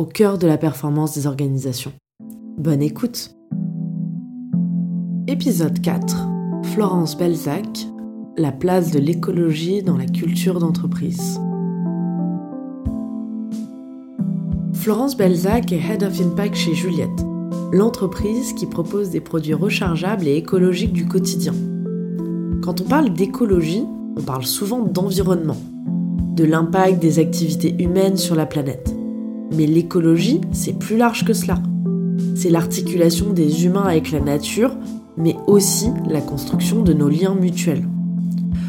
au cœur de la performance des organisations. Bonne écoute Épisode 4 Florence Belzac La place de l'écologie dans la culture d'entreprise. Florence Belzac est Head of Impact chez Juliette, l'entreprise qui propose des produits rechargeables et écologiques du quotidien. Quand on parle d'écologie, on parle souvent d'environnement, de l'impact des activités humaines sur la planète. Mais l'écologie, c'est plus large que cela. C'est l'articulation des humains avec la nature, mais aussi la construction de nos liens mutuels.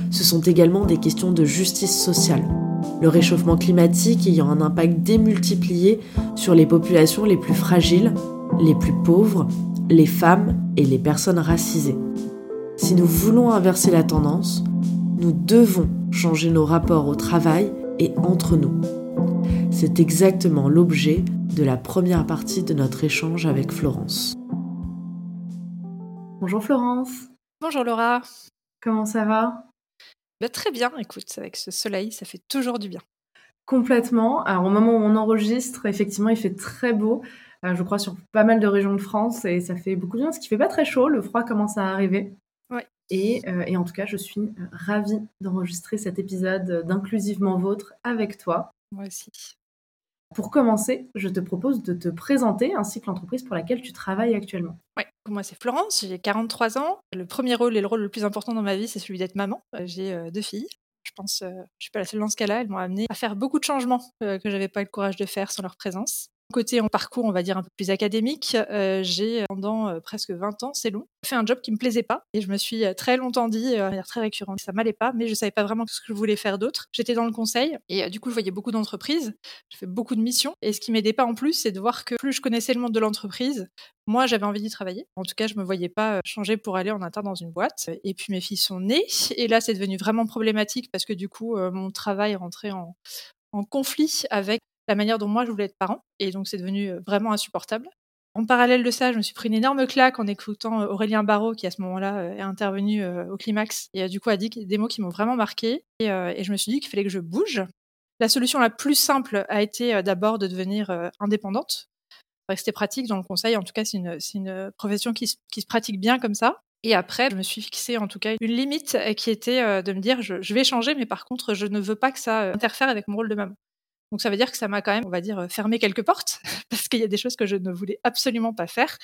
Ce sont également des questions de justice sociale, le réchauffement climatique ayant un impact démultiplié sur les populations les plus fragiles, les plus pauvres, les femmes et les personnes racisées. Si nous voulons inverser la tendance, nous devons changer nos rapports au travail et entre nous. C'est exactement l'objet de la première partie de notre échange avec Florence. Bonjour Florence. Bonjour Laura. Comment ça va? Bah, Très bien, écoute, avec ce soleil, ça fait toujours du bien. Complètement. Alors au moment où on enregistre, effectivement, il fait très beau. Euh, je crois sur pas mal de régions de France et ça fait beaucoup de bien, ce qui fait pas très chaud. Le froid commence à arriver. Ouais. Et, euh, et en tout cas, je suis euh, ravie d'enregistrer cet épisode d'Inclusivement Vôtre avec toi. Moi aussi. Pour commencer, je te propose de te présenter ainsi que l'entreprise pour laquelle tu travailles actuellement. Oui, moi c'est Florence, j'ai 43 ans. Le premier rôle et le rôle le plus important dans ma vie, c'est celui d'être maman. Euh, j'ai euh, deux filles. Je pense, je euh, je suis pas la seule dans ce cas-là. Elles m'ont amené à faire beaucoup de changements que j'avais pas le courage de faire sans leur présence. Côté en parcours, on va dire un peu plus académique, euh, j'ai pendant euh, presque 20 ans, c'est long, fait un job qui me plaisait pas et je me suis euh, très longtemps dit, de manière très récurrente, ça m'allait pas, mais je savais pas vraiment ce que je voulais faire d'autre. J'étais dans le conseil et du coup, je voyais beaucoup d'entreprises, je fais beaucoup de missions et ce qui m'aidait pas en plus, c'est de voir que plus je connaissais le monde de l'entreprise, moi, j'avais envie d'y travailler. En tout cas, je me voyais pas changer pour aller en interne dans une boîte. Et puis mes filles sont nées et là, c'est devenu vraiment problématique parce que du coup, mon travail rentrait en, en conflit avec la manière dont moi je voulais être parent. Et donc c'est devenu vraiment insupportable. En parallèle de ça, je me suis pris une énorme claque en écoutant Aurélien Barraud, qui à ce moment-là est intervenu au climax et du coup a dit des mots qui m'ont vraiment marqué. Et, je me suis dit qu'il fallait que je bouge. La solution la plus simple a été d'abord de devenir indépendante. C'était pratique dans le conseil, en tout cas c'est une, une, profession qui se, qui se, pratique bien comme ça. Et après, je me suis fixé en tout cas une limite qui était de me dire je, je vais changer, mais par contre je ne veux pas que ça interfère avec mon rôle de maman. Donc ça veut dire que ça m'a quand même, on va dire, fermé quelques portes, parce qu'il y a des choses que je ne voulais absolument pas faire,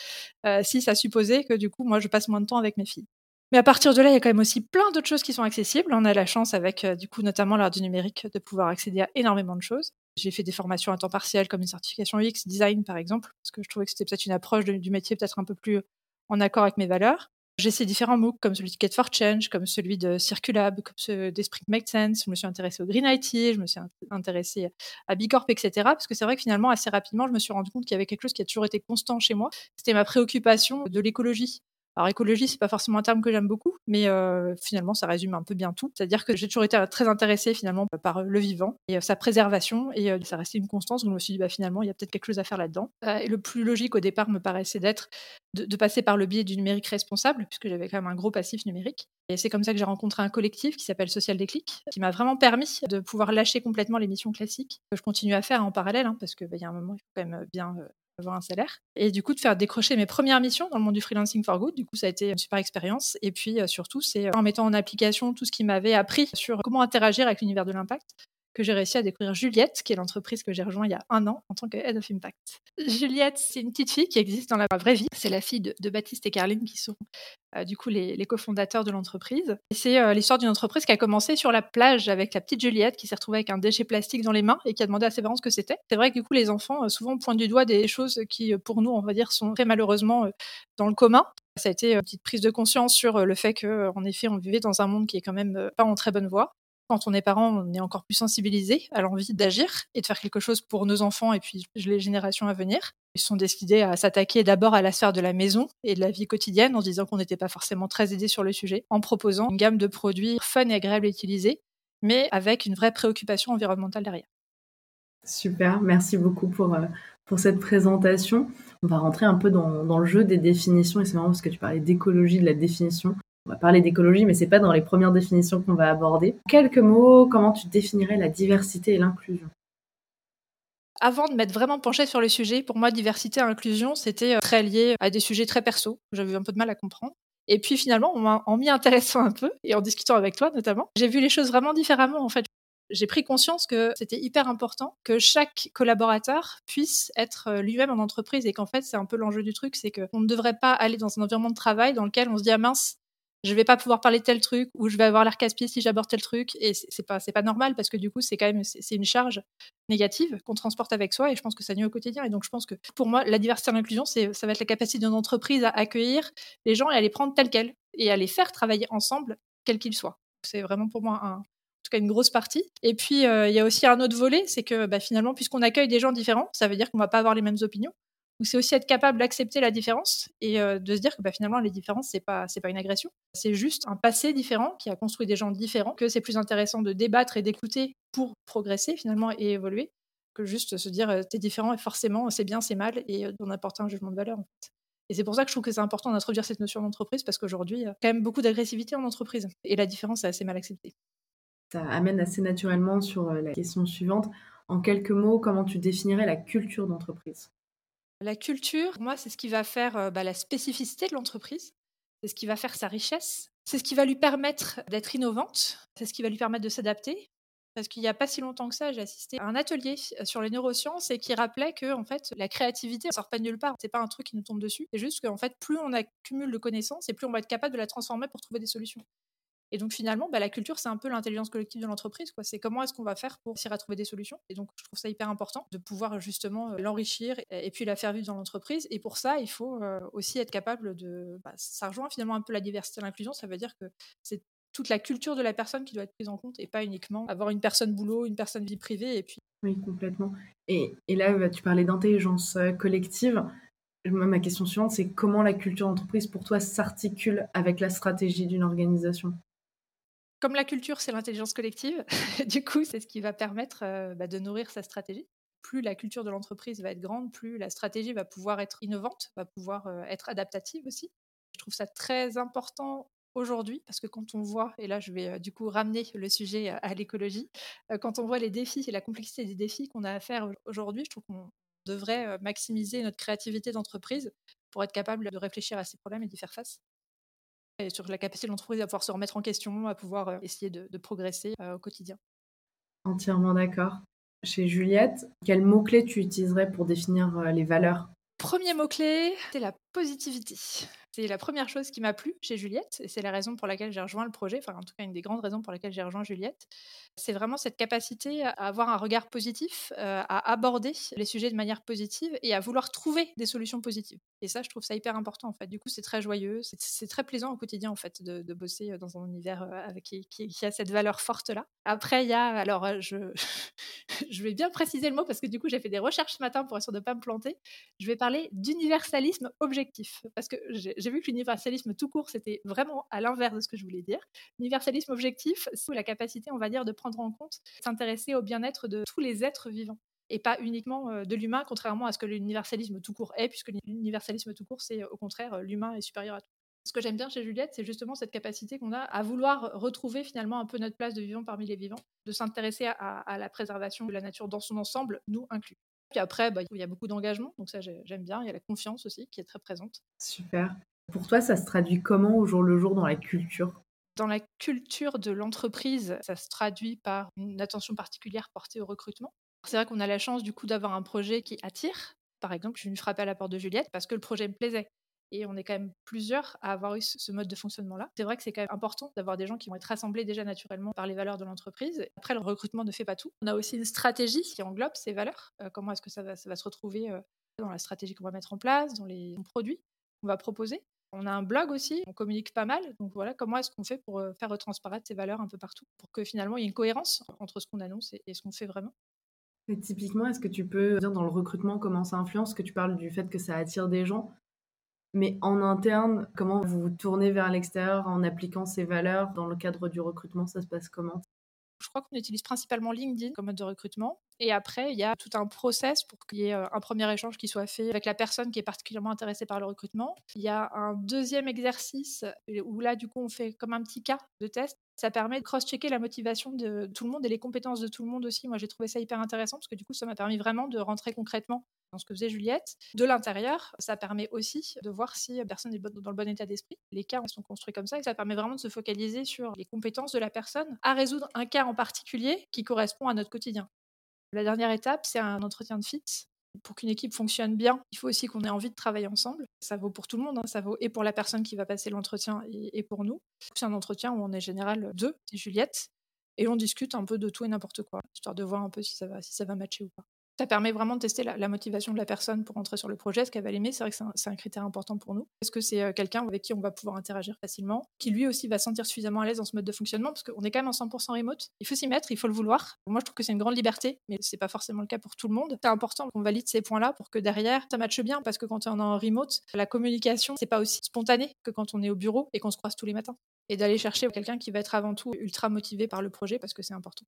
euh, si ça supposait que du coup, moi, je passe moins de temps avec mes filles. Mais à partir de là, il y a quand même aussi plein d'autres choses qui sont accessibles. On a la chance, avec euh, du coup notamment l'art du numérique, de pouvoir accéder à énormément de choses. J'ai fait des formations à temps partiel, comme une certification UX design, par exemple, parce que je trouvais que c'était peut-être une approche du métier peut-être un peu plus en accord avec mes valeurs. J'ai essayé différents MOOC, comme celui de Get for Change, comme celui de Circulab, comme celui d'Esprit Make Sense. Je me suis intéressée au Green IT, je me suis intéressée à Bicorp, etc. Parce que c'est vrai que finalement, assez rapidement, je me suis rendu compte qu'il y avait quelque chose qui a toujours été constant chez moi. C'était ma préoccupation de l'écologie. Alors écologie, c'est pas forcément un terme que j'aime beaucoup, mais euh, finalement ça résume un peu bien tout. C'est-à-dire que j'ai toujours été très intéressée finalement par le vivant et euh, sa préservation, et euh, ça restait une constance. Donc je me suis dit bah finalement il y a peut-être quelque chose à faire là-dedans. et le plus logique au départ me paraissait d'être de, passer par le biais du numérique responsable, puisque j'avais quand même un gros passif numérique. Et c'est comme ça que j'ai rencontré un collectif qui s'appelle Social Déclic, qui m'a vraiment permis de pouvoir lâcher complètement les missions classiques que je continue à faire en parallèle, hein, parce qu'il bah, y a un moment il faut quand même bien avoir un salaire. Et du coup, de faire décrocher mes premières missions dans le monde du freelancing for good. Du coup, ça a été une super expérience. Et puis, euh, surtout, c'est euh, en mettant en application tout ce qui m'avait appris sur comment interagir avec l'univers de l'impact que j'ai réussi à découvrir Juliette, qui est l'entreprise que j'ai rejoint il y a un an en tant que Head of Impact. Juliette, c'est une petite fille qui existe dans la vraie vie. C'est la fille de, Baptiste et Carline qui sont euh, du coup les, cofondateurs de l'entreprise. C'est euh, l'histoire d'une entreprise qui a commencé sur la plage avec la petite Juliette qui s'est retrouvée avec un déchet plastique dans les mains et qui a demandé à ses parents ce que c'était. C'est vrai que du coup les enfants euh, souvent pointent du doigt des choses qui pour nous on va dire sont très malheureusement dans le commun. Ça a été une petite prise de conscience sur le fait qu'en effet on vivait dans un monde qui est quand même pas en très bonne voie Quand on est parent, on est encore plus sensibilisé à l'envie d'agir et de faire quelque chose pour nos enfants et puis les générations à venir. Ils sont décidés à s'attaquer d'abord à la sphère de la maison et de la vie quotidienne en disant qu'on n'était pas forcément très aidés sur le sujet, en proposant une gamme de produits fun et agréables à utiliser, mais avec une vraie préoccupation environnementale derrière. Super, merci beaucoup pour, euh, pour cette présentation. On va rentrer un peu dans, dans le jeu des définitions et c'est marrant parce que tu parlais d'écologie, de la définition. On va parler d'écologie, mais c'est pas dans les premières définitions qu'on va aborder. Quelques mots, comment tu définirais la diversité et l'inclusion? Avant de m'être vraiment penchée sur le sujet, pour moi, diversité et inclusion, c'était euh, très lié à des sujets très perso. J'avais un peu de mal à comprendre. Et puis finalement, en m'y intéressant un peu et en discutant avec toi notamment, j'ai vu les choses vraiment différemment en fait j'ai pris conscience que c'était hyper important que chaque collaborateur puisse être euh, lui-même en entreprise et qu'en fait, c'est un peu l'enjeu du truc, c'est qu'on ne devrait pas aller dans un environnement de travail dans lequel on se dit ah mince, je vais pas pouvoir parler de tel truc ou je vais avoir l'air casse-pied si j'aborde tel truc et c'est pas c'est pas normal parce que du coup c'est quand même c'est une charge négative qu'on transporte avec soi et je pense que ça nuit au quotidien et donc je pense que pour moi la diversité et l'inclusion c'est ça va être la capacité d'une entreprise à accueillir les gens et à les prendre tels quels et à les faire travailler ensemble quels qu'ils soient c'est vraiment pour moi un, tout cas une grosse partie. Et puis, euh, il y a aussi un autre volet, c'est que bah, finalement, puisqu'on accueille des gens différents, ça veut dire qu'on va pas avoir les mêmes opinions. C'est aussi être capable d'accepter la différence et euh, de se dire que bah, finalement, les différences, c'est pas, c'est pas une agression. C'est juste un passé différent qui a construit des gens différents, que c'est plus intéressant de débattre et d'écouter pour progresser finalement et évoluer que juste se dire euh, t'es différent et forcément c'est bien, c'est mal et d'en apporter un jugement de valeur en fait. Et c'est pour ça que je trouve que c'est important d'introduire cette notion d'entreprise parce qu'aujourd'hui, il y a quand même beaucoup d'agressivité en entreprise et la différence est assez mal acceptée ça amène assez naturellement sur euh, la question suivante. En quelques mots, comment tu définirais la culture d'entreprise? La culture, moi, c'est ce qui va faire euh, bah, la spécificité de l'entreprise, c'est ce qui va faire sa richesse, c'est ce qui va lui permettre d'être innovante, c'est ce qui va lui permettre de s'adapter. Parce qu'il n'y a pas si longtemps que ça, j'ai assisté à un atelier sur les neurosciences et qui rappelait que en fait, la créativité ne sort pas de nulle part. C'est pas un truc qui nous tombe dessus. C'est juste qu'en fait, plus on accumule de connaissances et plus on va être capable de la transformer pour trouver des solutions. Et donc finalement, bah, la culture, c'est un peu l'intelligence collective de l'entreprise. C'est comment est-ce qu'on va faire pour réussir à trouver des solutions. Et donc je trouve ça hyper important de pouvoir justement euh, l'enrichir et, puis la faire vivre dans l'entreprise. Et pour ça, il faut euh, aussi être capable de... Bah, ça rejoint finalement un peu la diversité et l'inclusion. Ça veut dire que c'est toute la culture de la personne qui doit être prise en compte et pas uniquement avoir une personne boulot, une personne vie privée et puis... Oui, complètement. Et, et là, bah, tu parlais d'intelligence euh, collective. Ma question suivante, c'est comment la culture d'entreprise pour toi s'articule avec la stratégie d'une organisation? Comme la culture, c'est l'intelligence collective, du coup, c'est ce qui va permettre euh, bah, de nourrir sa stratégie. Plus la culture de l'entreprise va être grande, plus la stratégie va pouvoir être innovante, va pouvoir euh, être adaptative aussi. Je trouve ça très important aujourd'hui parce que quand on voit, et là je vais euh, du coup ramener le sujet à, l'écologie, quand on voit les défis et la complexité des défis qu'on a à faire aujourd'hui, je trouve qu'on devrait maximiser notre créativité d'entreprise pour être capable de réfléchir à ces problèmes et d'y faire face et sur la capacité de l'entreprise à pouvoir se remettre en question, à pouvoir euh, essayer de, progresser euh, au quotidien. Entièrement d'accord. Chez Juliette, quel mot-clé tu utiliserais pour définir euh, les valeurs? Premier mot-clé, c'est la positivité. C'est la première chose qui m'a plu chez Juliette, et c'est la raison pour laquelle j'ai rejoint le projet, enfin en tout cas une des grandes raisons pour lesquelles j'ai rejoint Juliette. C'est vraiment cette capacité à avoir un regard positif, euh, à aborder les sujets de manière positive et à vouloir trouver des solutions positives. Et ça, je trouve ça hyper important en fait. Du coup, c'est très joyeux, c'est très plaisant au quotidien en fait de, bosser dans un univers euh, avec, qui, a cette valeur forte là. Après, il y a, alors euh, je, vais bien préciser le mot parce que du coup, j'ai fait des recherches ce matin pour être sûr de ne pas me planter. Je vais parler d'universalisme objectif parce que j'ai j'ai vu que l'universalisme tout court, c'était vraiment à l'inverse de ce que je voulais dire. L'universalisme objectif, c'est la capacité, on va dire, de prendre en compte, s'intéresser au bien-être de tous les êtres vivants et pas uniquement euh, de l'humain, contrairement à ce que l'universalisme tout court est, puisque l'universalisme tout court, c'est au contraire euh, l'humain est supérieur à tout. Ce que j'aime bien chez Juliette, c'est justement cette capacité qu'on a à vouloir retrouver finalement un peu notre place de vivant parmi les vivants, de s'intéresser à, la préservation de la nature dans son ensemble, nous inclus. Puis après, bah, il y a beaucoup d'engagement, donc ça j'aime bien. Il y a la confiance aussi qui est très présente. Super. Pour toi, ça se traduit comment au jour le jour dans la culture? Dans la culture de l'entreprise, ça se traduit par une attention particulière portée au recrutement. C'est vrai qu'on a la chance du coup d'avoir un projet qui attire. Par exemple, je suis venue frapper à la porte de Juliette parce que le projet me plaisait. Et on est quand même plusieurs à avoir eu ce mode de fonctionnement-là. C'est vrai que c'est quand même important d'avoir des gens qui vont être rassemblés déjà naturellement par les valeurs de l'entreprise. Après, le recrutement ne fait pas tout. On a aussi une stratégie qui englobe ces valeurs. Euh, comment est-ce que ça va, se retrouver euh, dans la stratégie qu'on va mettre en place, dans les produits qu'on va proposer On a un blog aussi, on communique pas mal. Donc voilà, comment est-ce qu'on fait pour faire transparaître ces valeurs un peu partout, pour que finalement il y ait une cohérence entre ce qu'on annonce et, ce qu'on fait vraiment? Typiquement, est-ce que tu peux dire dans le recrutement comment ça influence Que tu parles du fait que ça attire des gens, mais en interne, comment vous vous tournez vers l'extérieur en appliquant ces valeurs dans le cadre du recrutement? Ça se passe comment? Je crois qu'on utilise principalement LinkedIn comme mode de recrutement. Et après, il y a tout un process pour qu'il y ait euh, un premier échange qui soit fait avec la personne qui est particulièrement intéressée par le recrutement. Il y a un deuxième exercice où là, du coup, on fait comme un petit cas de test. Ça permet de cross-checker la motivation de tout le monde et les compétences de tout le monde aussi. Moi, j'ai trouvé ça hyper intéressant parce que du coup, ça m'a permis vraiment de rentrer concrètement dans ce que faisait Juliette. De l'intérieur, ça permet aussi de voir si personne est dans le bon état d'esprit. Les cas sont construits comme ça et ça permet vraiment de se focaliser sur les compétences de la personne à résoudre un cas en particulier qui correspond à notre quotidien. La dernière étape, c'est un entretien de fit. Pour qu'une équipe fonctionne bien, il faut aussi qu'on ait envie de travailler ensemble. Ça vaut pour tout le monde, hein. ça vaut et pour la personne qui va passer l'entretien et, pour nous. C'est un entretien où on est général deux, c'est Juliette, et on discute un peu de tout et n'importe quoi, histoire de voir un peu si ça va, si ça va matcher ou pas. Ça permet vraiment de tester la, motivation de la personne pour entrer sur le projet, ce qu'elle va l'aimer. C'est vrai que c'est un, critère important pour nous. Est-ce que c'est euh, quelqu'un avec qui on va pouvoir interagir facilement, qui lui aussi va sentir suffisamment à l'aise dans ce mode de fonctionnement, parce qu'on est quand même en 100% remote. Il faut s'y mettre, il faut le vouloir. Moi, je trouve que c'est une grande liberté, mais c'est pas forcément le cas pour tout le monde. C'est important qu'on valide ces points-là pour que derrière, ça matche bien, parce que quand on est en remote, la communication, c'est pas aussi spontané que quand on est au bureau et qu'on se croise tous les matins. Et d'aller chercher quelqu'un qui va être avant tout ultra motivé par le projet, parce que c'est important.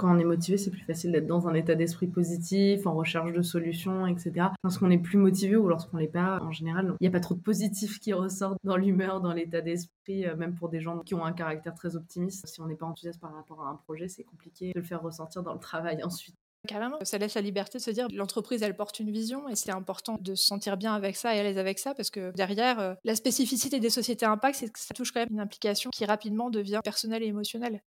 Quand on est motivé, c'est plus facile d'être dans un état d'esprit positif, en recherche de solutions, etc. Lorsqu'on est plus motivé ou lorsqu'on l'est pas, en général, il n'y a pas trop de positif qui ressort dans l'humeur, dans l'état d'esprit, euh, même pour des gens qui ont un caractère très optimiste. Si on n'est pas enthousiaste par rapport à un projet, c'est compliqué de le faire ressentir dans le travail ensuite. Carrément, ça laisse la liberté de se dire l'entreprise elle porte une vision et c'est important de se sentir bien avec ça et à l'aise avec ça parce que derrière euh, la spécificité des sociétés impact c'est que ça touche quand même une implication qui rapidement devient personnelle et émotionnelle.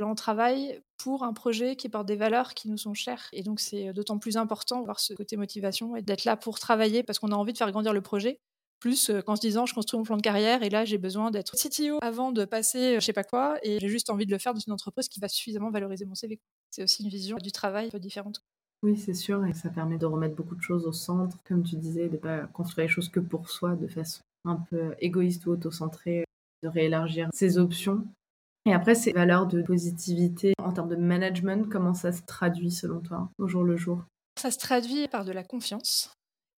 On travaille pour un projet qui porte des valeurs qui nous sont chères. Et donc, c'est d'autant plus important d'avoir ce côté motivation et d'être là pour travailler parce qu'on a envie de faire grandir le projet. Plus euh, qu'en se disant, je construis mon plan de carrière et là, j'ai besoin d'être CTO avant de passer je sais pas quoi et j'ai juste envie de le faire dans une entreprise qui va suffisamment valoriser mon CV. C'est aussi une vision du travail un peu différente. Oui, c'est sûr, et ça permet de remettre beaucoup de choses au centre, comme tu disais, de ne pas construire les choses que pour soi, de façon un peu égoïste ou autocentrée, de réélargir ses options et après, ces valeurs de positivité en termes de management, comment ça se traduit selon toi au jour le jour? Ça se traduit par de la confiance,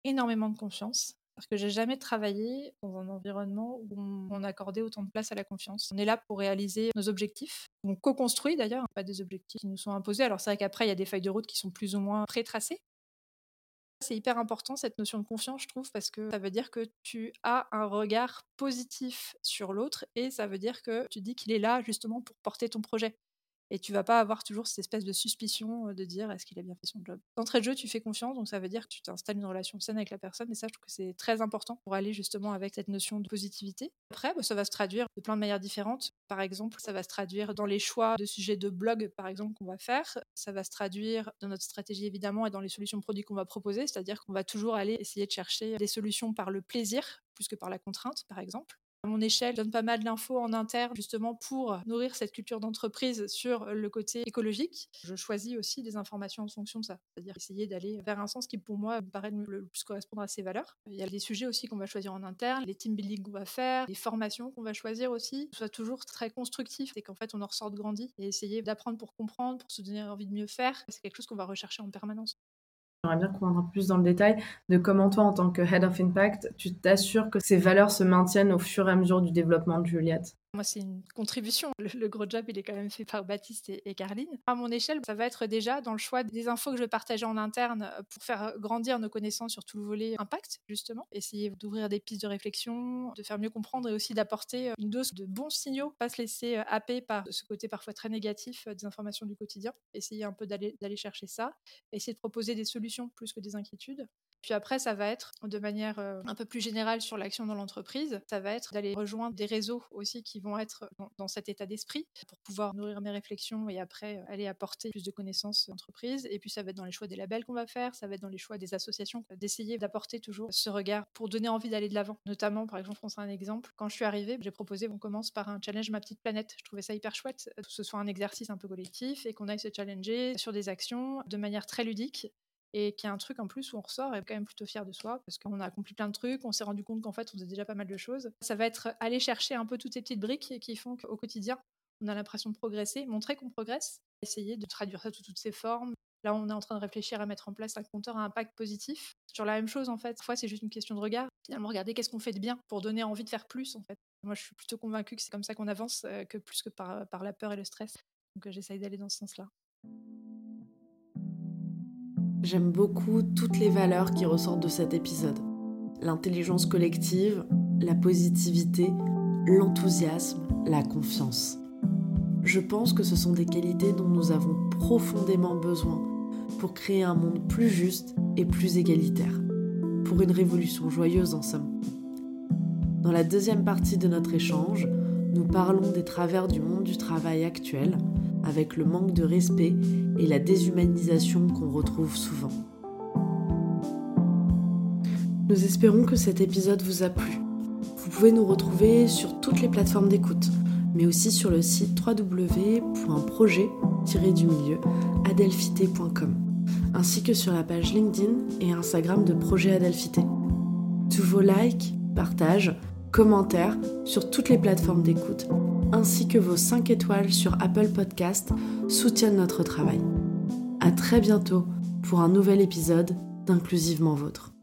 énormément de confiance. Parce que j'ai jamais travaillé dans un environnement où on accordait autant de place à la confiance. On est là pour réaliser nos objectifs. On co-construit d'ailleurs, pas des objectifs qui nous sont imposés. Alors c'est vrai qu'après, il y a des feuilles de route qui sont plus ou moins pré-tracées. C'est hyper important cette notion de confiance, je trouve, parce que ça veut dire que tu as un regard positif sur l'autre et ça veut dire que tu dis qu'il est là justement pour porter ton projet et tu vas pas avoir toujours cette espèce de suspicion de dire est-ce qu'il a bien fait son job? D'entrée de jeu, tu fais confiance, donc ça veut dire que tu t'installes une relation saine avec la personne, et ça, je trouve que c'est très important pour aller justement avec cette notion de positivité. Après, bah, ça va se traduire de plein de manières différentes. Par exemple, ça va se traduire dans les choix de sujets de blog, par exemple, qu'on va faire. Ça va se traduire dans notre stratégie, évidemment, et dans les solutions produits qu'on va proposer, c'est-à-dire qu'on va toujours aller essayer de chercher des solutions par le plaisir plus que par la contrainte, par exemple. À mon échelle, je donne pas mal d'infos en interne justement pour nourrir cette culture d'entreprise sur le côté écologique. Je choisis aussi des informations en fonction de ça, c'est-à-dire essayer d'aller vers un sens qui pour moi me paraît le plus correspondre à ces valeurs. Il y a des sujets aussi qu'on va choisir en interne, les team building qu'on va faire, les formations qu'on va choisir aussi, soit toujours très constructif et qu'en fait on en ressorte grandi et essayer d'apprendre pour comprendre, pour se donner envie de mieux faire. C'est quelque chose qu'on va rechercher en permanence. J'aimerais bien qu'on rentre plus dans le détail de comment toi, en tant que Head of Impact, tu t'assures que ces valeurs se maintiennent au fur et à mesure du développement de Juliette. Moi, c'est une contribution. Le, gros job, il est quand même fait par Baptiste et, et, Carline. À mon échelle, ça va être déjà dans le choix des infos que je vais partager en interne euh, pour faire grandir nos connaissances sur tout le volet impact, justement. Essayer d'ouvrir des pistes de réflexion, de faire mieux comprendre et aussi d'apporter euh, une dose de bons signaux, pas se laisser euh, happer par ce côté parfois très négatif des informations du quotidien. Essayer un peu d'aller chercher ça. Essayer de proposer des solutions plus que des inquiétudes. Puis après, ça va être de manière euh, un peu plus générale sur l'action dans l'entreprise. Ça va être d'aller rejoindre des réseaux aussi qui vont être dans, cet état d'esprit pour pouvoir nourrir mes réflexions et après euh, aller apporter plus de connaissances à l'entreprise. Et puis ça va être dans les choix des labels qu'on va faire, ça va être dans les choix des associations, d'essayer d'apporter toujours ce regard pour donner envie d'aller de l'avant. Notamment, par exemple, on sera un exemple. Quand je suis arrivée, j'ai proposé qu'on commence par un challenge Ma Petite Planète. Je trouvais ça hyper chouette, que ce soit un exercice un peu collectif et qu'on aille se challenger sur des actions de manière très ludique et qui est un truc en plus où on ressort et quand même plutôt fier de soi parce qu'on a accompli plein de trucs, on s'est rendu compte qu'en fait on faisait déjà pas mal de choses. Ça va être aller chercher un peu toutes ces petites briques qui font qu'au quotidien on a l'impression de progresser, montrer qu'on progresse, essayer de traduire ça sous toutes ses formes. Là, on est en train de réfléchir à mettre en place un compteur à impact positif. Sur la même chose, en fait, parfois c'est juste une question de regard. Finalement, regarder qu'est-ce qu'on fait de bien pour donner envie de faire plus, en fait. Moi, je suis plutôt convaincue que c'est comme ça qu'on avance, euh, que plus que par, par la peur et le stress. Donc, euh, j'essaye d'aller dans ce sens-là. J'aime beaucoup toutes les valeurs qui ressortent de cet épisode. L'intelligence collective, la positivité, l'enthousiasme, la confiance. Je pense que ce sont des qualités dont nous avons profondément besoin pour créer un monde plus juste et plus égalitaire. Pour une révolution joyeuse en somme. Dans la deuxième partie de notre échange, nous parlons des travers du monde du travail actuel avec le manque de respect et la déshumanisation qu'on retrouve souvent. Nous espérons que cet épisode vous a plu. Vous pouvez nous retrouver sur toutes les plateformes d'écoute, mais aussi sur le site www.projet-du-milieu adelphité.com, ainsi que sur la page LinkedIn et Instagram de Projet Adelphité. Tous vos likes, partages, commentaires sur toutes les plateformes d'écoute ainsi que vos 5 étoiles sur Apple Podcast soutiennent notre travail. À très bientôt pour un nouvel épisode d'Inclusivement Vôtre.